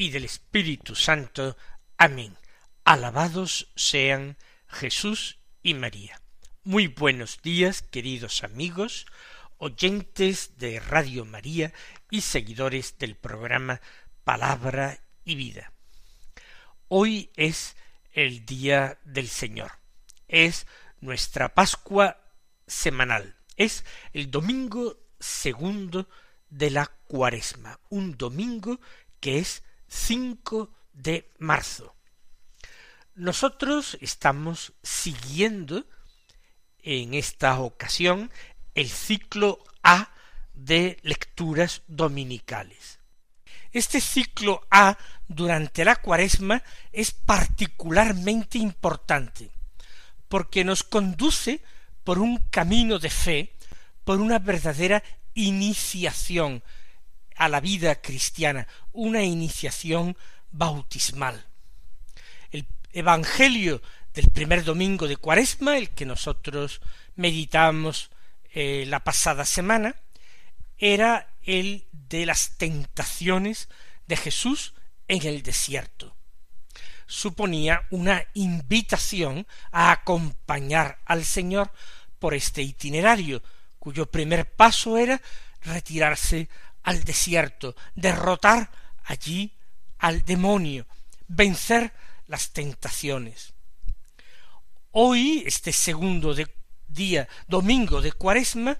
y del Espíritu Santo. Amén. Alabados sean Jesús y María. Muy buenos días, queridos amigos, oyentes de Radio María y seguidores del programa Palabra y Vida. Hoy es el día del Señor. Es nuestra Pascua semanal. Es el domingo segundo de la cuaresma, un domingo que es 5 de marzo. Nosotros estamos siguiendo en esta ocasión el ciclo A de lecturas dominicales. Este ciclo A durante la cuaresma es particularmente importante porque nos conduce por un camino de fe, por una verdadera iniciación a la vida cristiana, una iniciación bautismal. El Evangelio del primer domingo de Cuaresma, el que nosotros meditamos eh, la pasada semana, era el de las tentaciones de Jesús en el desierto. Suponía una invitación a acompañar al Señor por este itinerario, cuyo primer paso era retirarse al desierto, derrotar allí al demonio, vencer las tentaciones. Hoy, este segundo día, domingo de Cuaresma,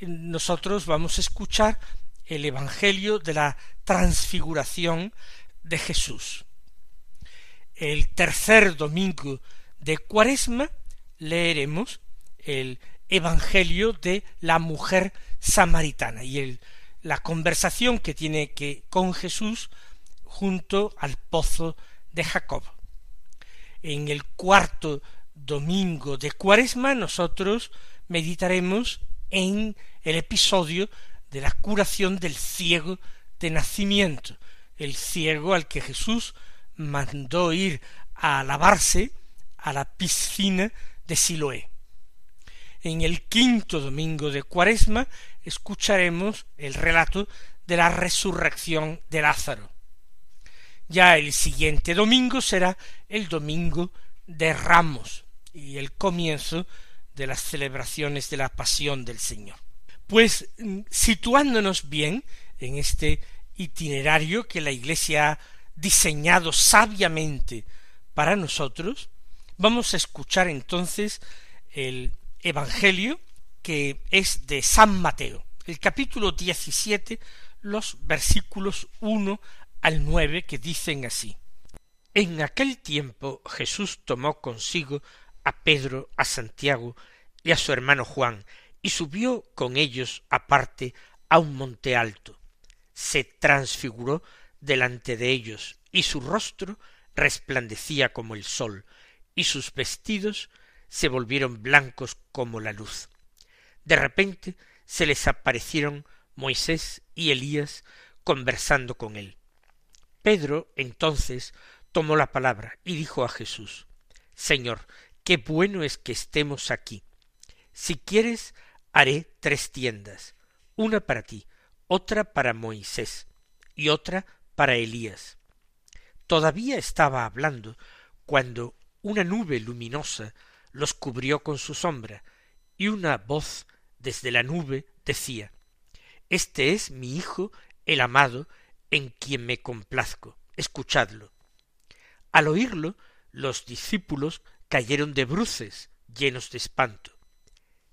nosotros vamos a escuchar el Evangelio de la transfiguración de Jesús. El tercer domingo de Cuaresma leeremos el Evangelio de la mujer samaritana y el, la conversación que tiene que con Jesús junto al pozo de Jacob. En el cuarto domingo de Cuaresma nosotros meditaremos en el episodio de la curación del ciego de nacimiento, el ciego al que Jesús mandó ir a lavarse a la piscina de Siloé. En el quinto domingo de Cuaresma escucharemos el relato de la resurrección de Lázaro. Ya el siguiente domingo será el domingo de Ramos y el comienzo de las celebraciones de la pasión del Señor. Pues mm, situándonos bien en este itinerario que la Iglesia ha diseñado sabiamente para nosotros, vamos a escuchar entonces el Evangelio que es de San Mateo, el capítulo diecisiete, los versículos uno al nueve que dicen así. En aquel tiempo Jesús tomó consigo a Pedro, a Santiago y a su hermano Juan, y subió con ellos aparte a un monte alto. Se transfiguró delante de ellos, y su rostro resplandecía como el sol, y sus vestidos se volvieron blancos como la luz. De repente se les aparecieron Moisés y Elías conversando con él. Pedro entonces tomó la palabra y dijo a Jesús Señor, qué bueno es que estemos aquí. Si quieres, haré tres tiendas, una para ti, otra para Moisés y otra para Elías. Todavía estaba hablando cuando una nube luminosa los cubrió con su sombra, y una voz desde la nube decía Este es mi Hijo, el amado, en quien me complazco, escuchadlo. Al oírlo, los discípulos cayeron de bruces, llenos de espanto.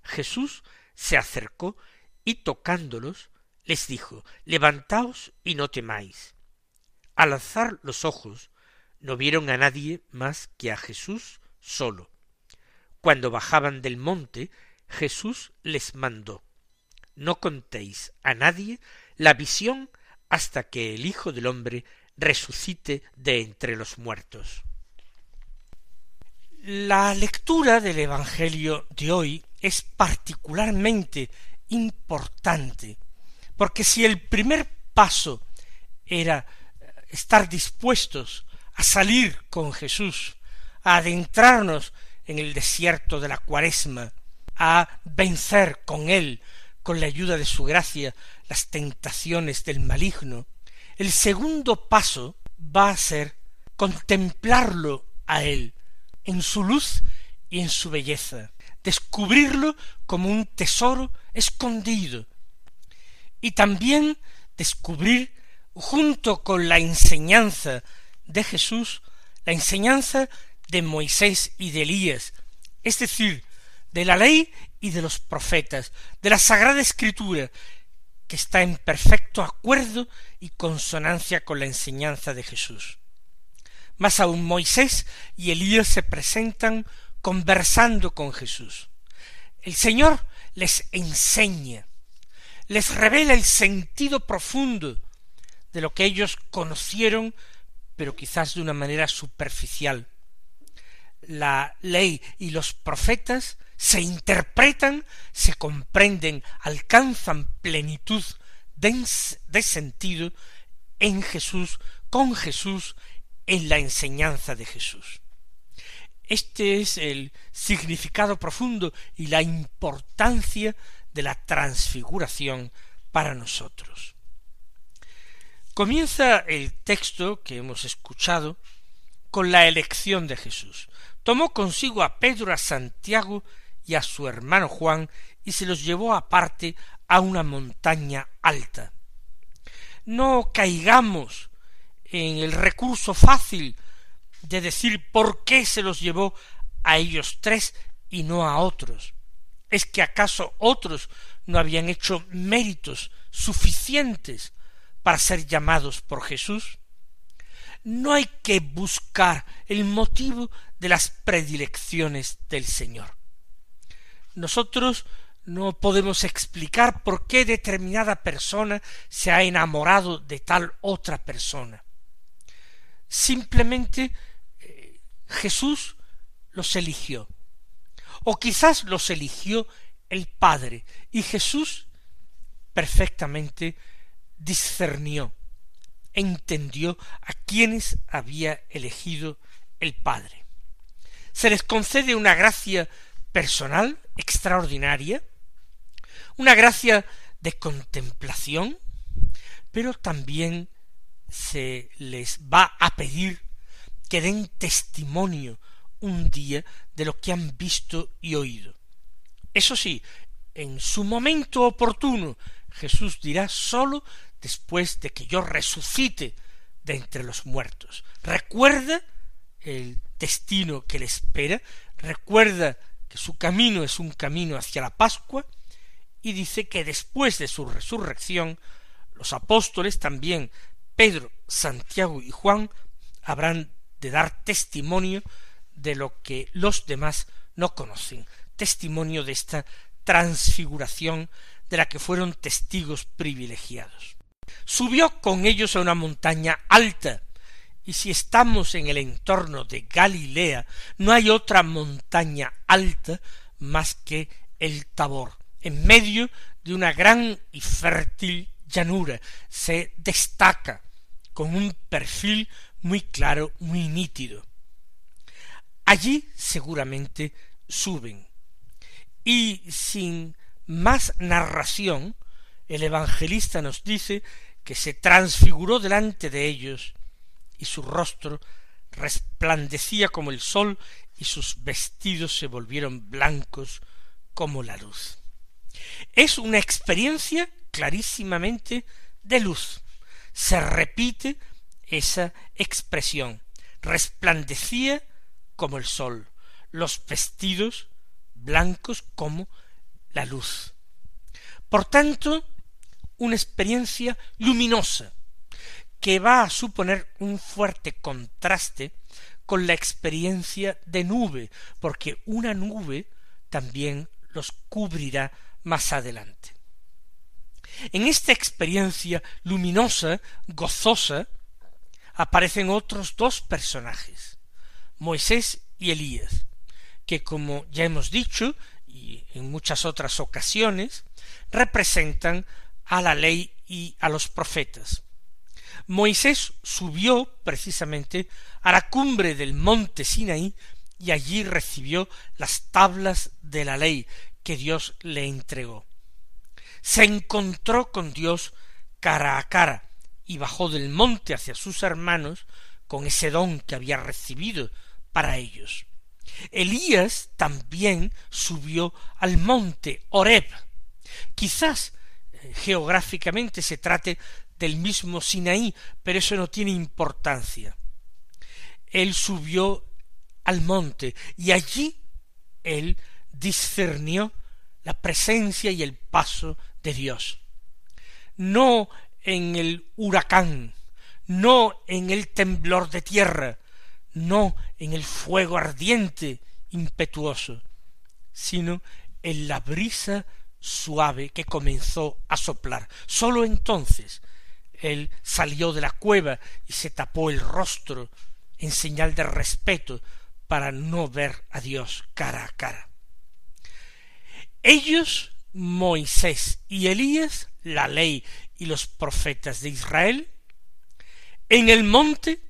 Jesús se acercó y tocándolos, les dijo Levantaos y no temáis. Al alzar los ojos, no vieron a nadie más que a Jesús solo. Cuando bajaban del monte, Jesús les mandó No contéis a nadie la visión hasta que el Hijo del hombre resucite de entre los muertos. La lectura del Evangelio de hoy es particularmente importante, porque si el primer paso era estar dispuestos a salir con Jesús, a adentrarnos en el desierto de la cuaresma, a vencer con él, con la ayuda de su gracia, las tentaciones del maligno, el segundo paso va a ser contemplarlo a él, en su luz y en su belleza, descubrirlo como un tesoro escondido, y también descubrir junto con la enseñanza de Jesús, la enseñanza de Moisés y de Elías, es decir, de la ley y de los profetas, de la Sagrada Escritura, que está en perfecto acuerdo y consonancia con la enseñanza de Jesús. Más aún Moisés y Elías se presentan conversando con Jesús. El Señor les enseña, les revela el sentido profundo de lo que ellos conocieron, pero quizás de una manera superficial. La ley y los profetas se interpretan, se comprenden, alcanzan plenitud de, sentido en Jesús, con Jesús, en la enseñanza de Jesús. Este es el significado profundo y la importancia de la transfiguración para nosotros. Comienza el texto que hemos escuchado con la elección de Jesús. Tomó consigo a Pedro, a Santiago y a su hermano Juan y se los llevó aparte a una montaña alta. No caigamos en el recurso fácil de decir por qué se los llevó a ellos tres y no a otros. ¿Es que acaso otros no habían hecho méritos suficientes para ser llamados por Jesús? No hay que buscar el motivo de las predilecciones del Señor. Nosotros no podemos explicar por qué determinada persona se ha enamorado de tal otra persona. Simplemente eh, Jesús los eligió. O quizás los eligió el Padre. Y Jesús perfectamente discernió, entendió a quienes había elegido el Padre. Se les concede una gracia personal extraordinaria, una gracia de contemplación, pero también se les va a pedir que den testimonio un día de lo que han visto y oído. Eso sí, en su momento oportuno, Jesús dirá sólo después de que yo resucite de entre los muertos. Recuerda el destino que le espera, recuerda su camino es un camino hacia la Pascua, y dice que después de su resurrección, los apóstoles también, Pedro, Santiago y Juan, habrán de dar testimonio de lo que los demás no conocen, testimonio de esta transfiguración de la que fueron testigos privilegiados. Subió con ellos a una montaña alta, y si estamos en el entorno de Galilea, no hay otra montaña alta más que el Tabor. En medio de una gran y fértil llanura se destaca con un perfil muy claro, muy nítido. Allí seguramente suben. Y sin más narración, el evangelista nos dice que se transfiguró delante de ellos y su rostro resplandecía como el sol y sus vestidos se volvieron blancos como la luz. Es una experiencia clarísimamente de luz. Se repite esa expresión. Resplandecía como el sol, los vestidos blancos como la luz. Por tanto, una experiencia luminosa, que va a suponer un fuerte contraste con la experiencia de nube, porque una nube también los cubrirá más adelante. En esta experiencia luminosa, gozosa, aparecen otros dos personajes, Moisés y Elías, que como ya hemos dicho, y en muchas otras ocasiones, representan a la ley y a los profetas. Moisés subió precisamente a la cumbre del monte Sinaí y allí recibió las tablas de la ley que Dios le entregó. Se encontró con Dios cara a cara y bajó del monte hacia sus hermanos con ese don que había recibido para ellos. Elías también subió al monte Horeb. Quizás eh, geográficamente se trate del mismo Sinaí, pero eso no tiene importancia. Él subió al monte y allí él discernió la presencia y el paso de Dios. No en el huracán, no en el temblor de tierra, no en el fuego ardiente, impetuoso, sino en la brisa suave que comenzó a soplar. Sólo entonces él salió de la cueva y se tapó el rostro en señal de respeto para no ver a Dios cara a cara. Ellos, Moisés y Elías, la ley y los profetas de Israel, en el monte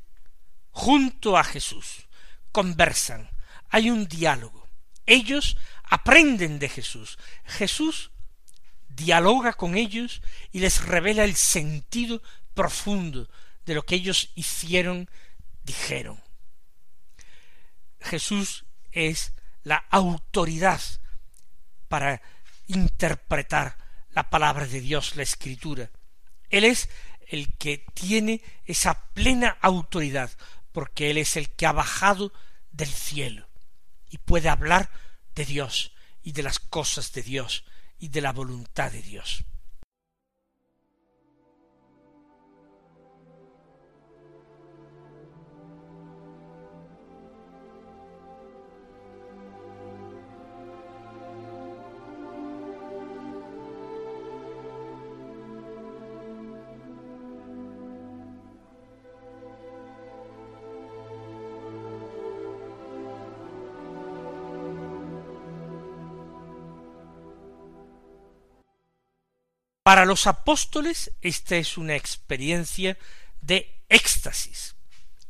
junto a Jesús, conversan, hay un diálogo. Ellos aprenden de Jesús. Jesús dialoga con ellos y les revela el sentido profundo de lo que ellos hicieron, dijeron. Jesús es la autoridad para interpretar la palabra de Dios, la escritura. Él es el que tiene esa plena autoridad, porque Él es el que ha bajado del cielo y puede hablar de Dios y de las cosas de Dios y de la voluntad de Dios. Para los apóstoles esta es una experiencia de éxtasis.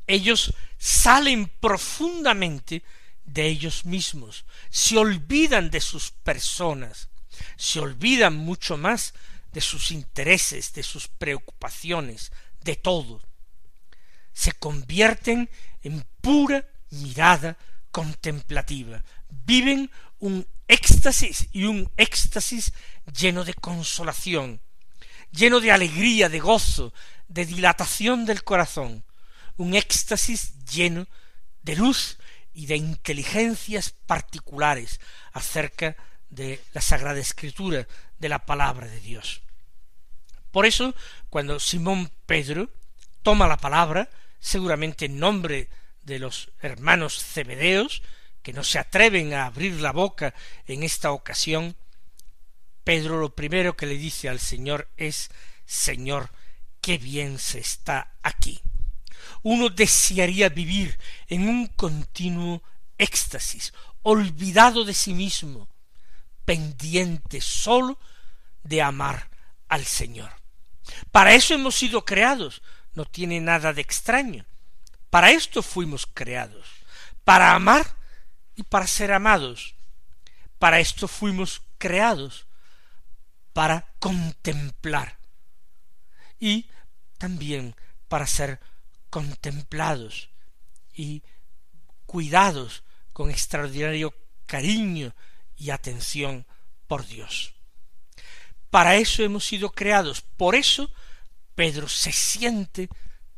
Ellos salen profundamente de ellos mismos, se olvidan de sus personas, se olvidan mucho más de sus intereses, de sus preocupaciones, de todo. Se convierten en pura mirada contemplativa, viven un éxtasis y un éxtasis lleno de consolación, lleno de alegría, de gozo, de dilatación del corazón, un éxtasis lleno de luz y de inteligencias particulares acerca de la Sagrada Escritura, de la palabra de Dios. Por eso, cuando Simón Pedro toma la palabra, seguramente en nombre de los hermanos cebedeos, que no se atreven a abrir la boca en esta ocasión, Pedro lo primero que le dice al Señor es Señor, qué bien se está aquí. Uno desearía vivir en un continuo éxtasis, olvidado de sí mismo, pendiente solo de amar al Señor. Para eso hemos sido creados, no tiene nada de extraño. Para esto fuimos creados, para amar y para ser amados. Para esto fuimos creados, para contemplar. Y también para ser contemplados y cuidados con extraordinario cariño y atención por Dios. Para eso hemos sido creados, por eso Pedro se siente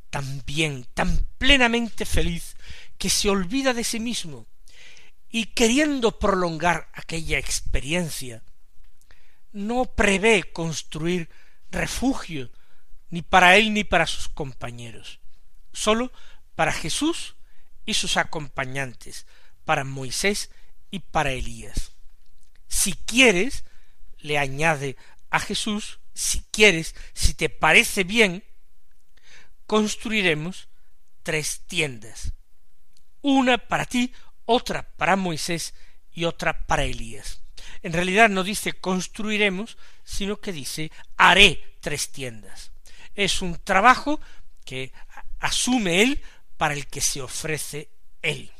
tan bien, tan plenamente feliz, que se olvida de sí mismo. Y queriendo prolongar aquella experiencia, no prevé construir refugio ni para él ni para sus compañeros, sólo para Jesús y sus acompañantes, para Moisés y para Elías. Si quieres, le añade a Jesús, si quieres, si te parece bien, construiremos tres tiendas, una para ti, otra para Moisés y otra para Elías. En realidad no dice construiremos, sino que dice haré tres tiendas. Es un trabajo que asume él para el que se ofrece él.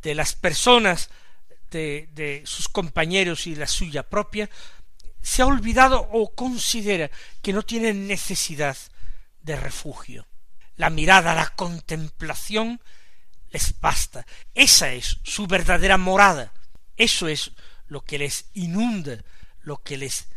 De las personas, de, de sus compañeros y la suya propia, se ha olvidado o considera que no tienen necesidad de refugio. La mirada, la contemplación les basta. Esa es su verdadera morada. Eso es lo que les inunda, lo que les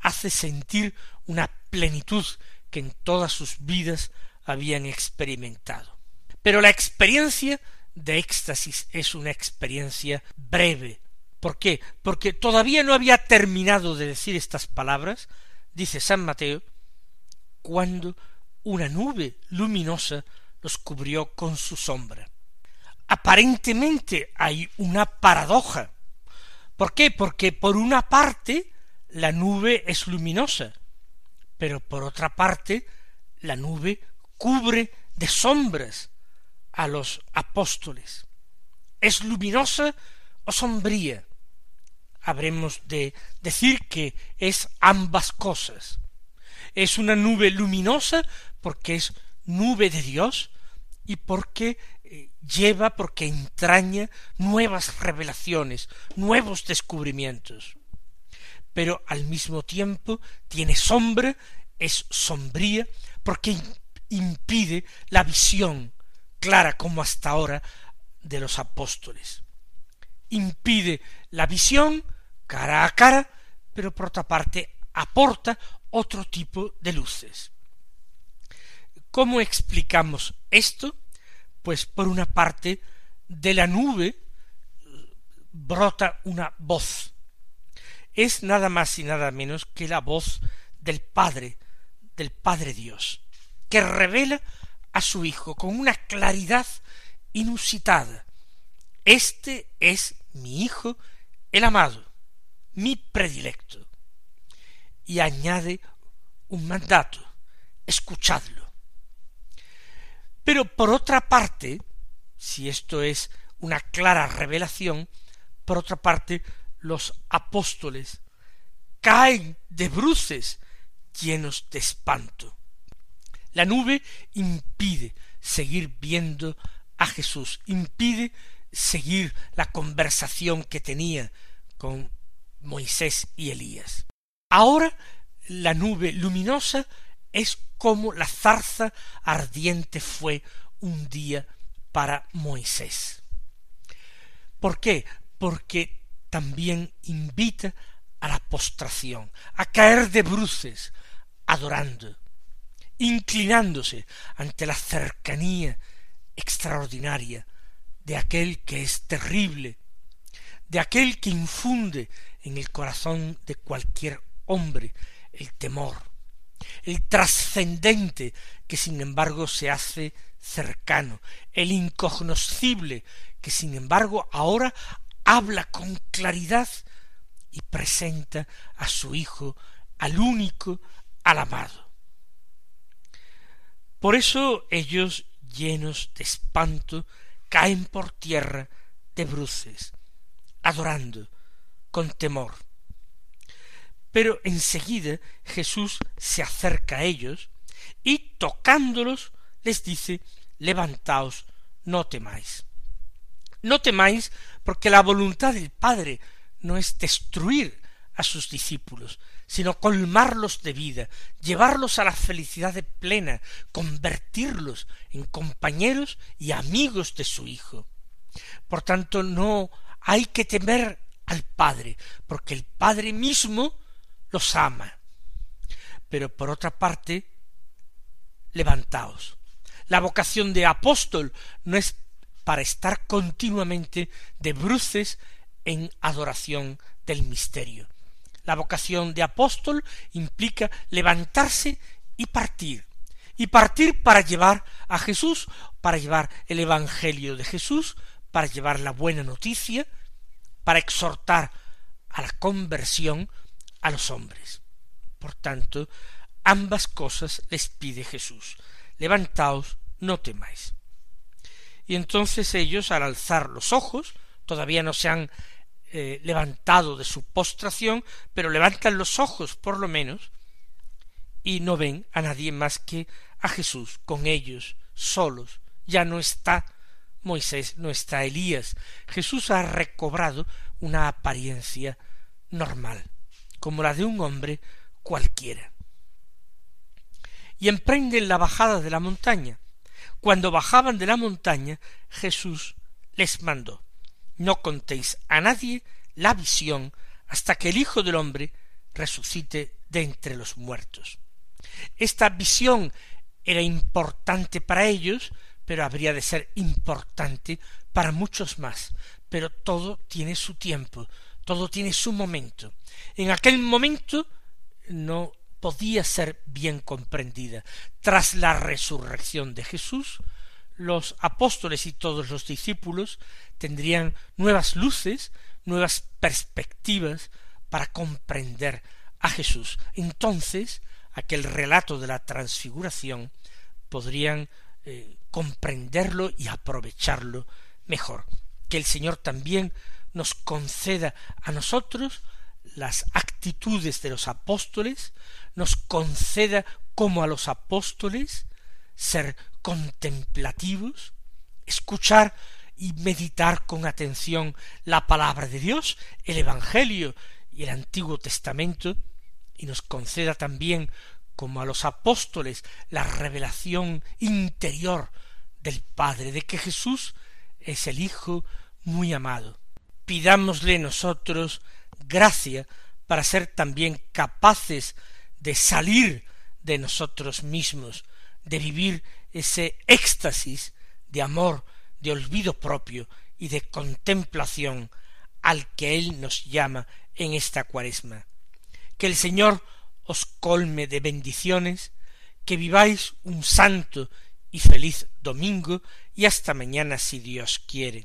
hace sentir una plenitud que en todas sus vidas habían experimentado. Pero la experiencia de éxtasis es una experiencia breve. ¿Por qué? Porque todavía no había terminado de decir estas palabras, dice San Mateo, cuando una nube luminosa los cubrió con su sombra. Aparentemente hay una paradoja. ¿Por qué? Porque por una parte la nube es luminosa, pero por otra parte la nube cubre de sombras a los apóstoles. ¿Es luminosa o sombría? Habremos de decir que es ambas cosas. Es una nube luminosa porque es nube de Dios y porque eh, lleva, porque entraña nuevas revelaciones, nuevos descubrimientos. Pero al mismo tiempo tiene sombra, es sombría, porque impide la visión clara como hasta ahora de los apóstoles. Impide la visión cara a cara, pero por otra parte aporta otro tipo de luces. ¿Cómo explicamos esto? Pues por una parte de la nube brota una voz. Es nada más y nada menos que la voz del Padre, del Padre Dios, que revela a su Hijo con una claridad inusitada. Este es mi Hijo, el amado, mi predilecto. Y añade un mandato, escuchadlo. Pero por otra parte, si esto es una clara revelación, por otra parte, los apóstoles caen de bruces llenos de espanto. La nube impide seguir viendo a Jesús, impide seguir la conversación que tenía con Moisés y Elías. Ahora la nube luminosa es como la zarza ardiente fue un día para Moisés. ¿Por qué? Porque también invita a la postración, a caer de bruces, adorando, inclinándose ante la cercanía extraordinaria de aquel que es terrible, de aquel que infunde en el corazón de cualquier hombre el temor, el trascendente que sin embargo se hace cercano, el incognoscible que sin embargo ahora habla con claridad y presenta a su Hijo, al único, al amado. Por eso ellos, llenos de espanto, caen por tierra de bruces, adorando, con temor. Pero enseguida Jesús se acerca a ellos y tocándolos les dice levantaos, no temáis. No temáis porque la voluntad del Padre no es destruir a sus discípulos, sino colmarlos de vida, llevarlos a la felicidad plena, convertirlos en compañeros y amigos de su Hijo. Por tanto, no hay que temer al Padre, porque el Padre mismo los ama. Pero por otra parte, levantaos. La vocación de apóstol no es para estar continuamente de bruces en adoración del misterio. La vocación de apóstol implica levantarse y partir, y partir para llevar a Jesús, para llevar el Evangelio de Jesús, para llevar la buena noticia, para exhortar a la conversión a los hombres. Por tanto, ambas cosas les pide Jesús. Levantaos, no temáis. Y entonces ellos, al alzar los ojos, todavía no se han eh, levantado de su postración, pero levantan los ojos por lo menos, y no ven a nadie más que a Jesús con ellos, solos. Ya no está Moisés, no está Elías. Jesús ha recobrado una apariencia normal, como la de un hombre cualquiera. Y emprenden la bajada de la montaña. Cuando bajaban de la montaña, Jesús les mandó No contéis a nadie la visión hasta que el Hijo del hombre resucite de entre los muertos. Esta visión era importante para ellos, pero habría de ser importante para muchos más. Pero todo tiene su tiempo, todo tiene su momento. En aquel momento no podía ser bien comprendida. Tras la resurrección de Jesús, los apóstoles y todos los discípulos tendrían nuevas luces, nuevas perspectivas para comprender a Jesús. Entonces, aquel relato de la transfiguración podrían eh, comprenderlo y aprovecharlo mejor. Que el Señor también nos conceda a nosotros las actitudes de los apóstoles, nos conceda como a los apóstoles ser contemplativos, escuchar y meditar con atención la palabra de Dios, el Evangelio y el Antiguo Testamento, y nos conceda también como a los apóstoles la revelación interior del Padre, de que Jesús es el Hijo muy amado. Pidámosle nosotros gracia para ser también capaces de salir de nosotros mismos, de vivir ese éxtasis de amor, de olvido propio y de contemplación al que Él nos llama en esta cuaresma. Que el Señor os colme de bendiciones, que viváis un santo y feliz domingo y hasta mañana si Dios quiere.